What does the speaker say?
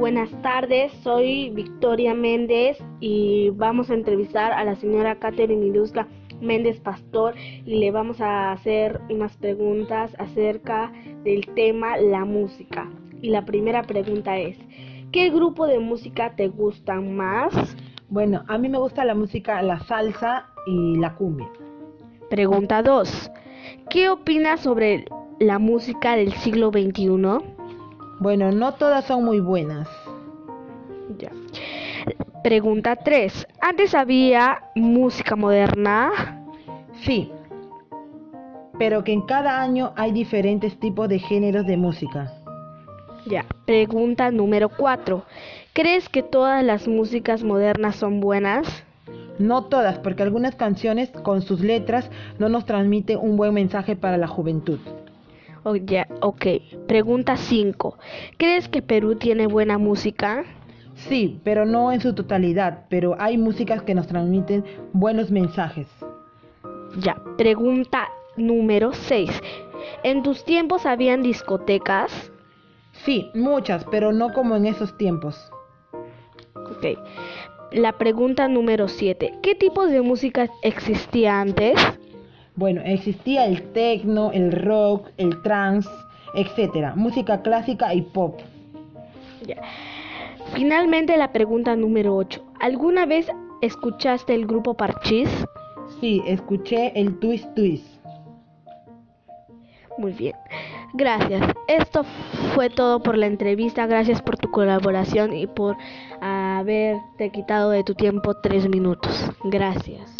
Buenas tardes, soy Victoria Méndez y vamos a entrevistar a la señora Catherine Ilusca Méndez Pastor y le vamos a hacer unas preguntas acerca del tema la música. Y la primera pregunta es, ¿qué grupo de música te gusta más? Bueno, a mí me gusta la música, la salsa y la cumbia. Pregunta 2. ¿Qué opinas sobre la música del siglo XXI? Bueno, no todas son muy buenas. Ya. Pregunta 3. ¿Antes había música moderna? Sí, pero que en cada año hay diferentes tipos de géneros de música. Ya. Pregunta número 4. ¿Crees que todas las músicas modernas son buenas? No todas, porque algunas canciones con sus letras no nos transmiten un buen mensaje para la juventud. Oh, ya, ok. Pregunta 5. ¿Crees que Perú tiene buena música? Sí, pero no en su totalidad, pero hay músicas que nos transmiten buenos mensajes. Ya. Pregunta número 6. ¿En tus tiempos habían discotecas? Sí, muchas, pero no como en esos tiempos. Ok. La pregunta número 7. ¿Qué tipos de música existía antes? Bueno, existía el techno, el rock, el trance, etcétera, música clásica y pop. Finalmente la pregunta número 8. ¿Alguna vez escuchaste el grupo Parchís? Sí, escuché el twist twist. Muy bien. Gracias. Esto fue todo por la entrevista. Gracias por tu colaboración y por haberte quitado de tu tiempo tres minutos. Gracias.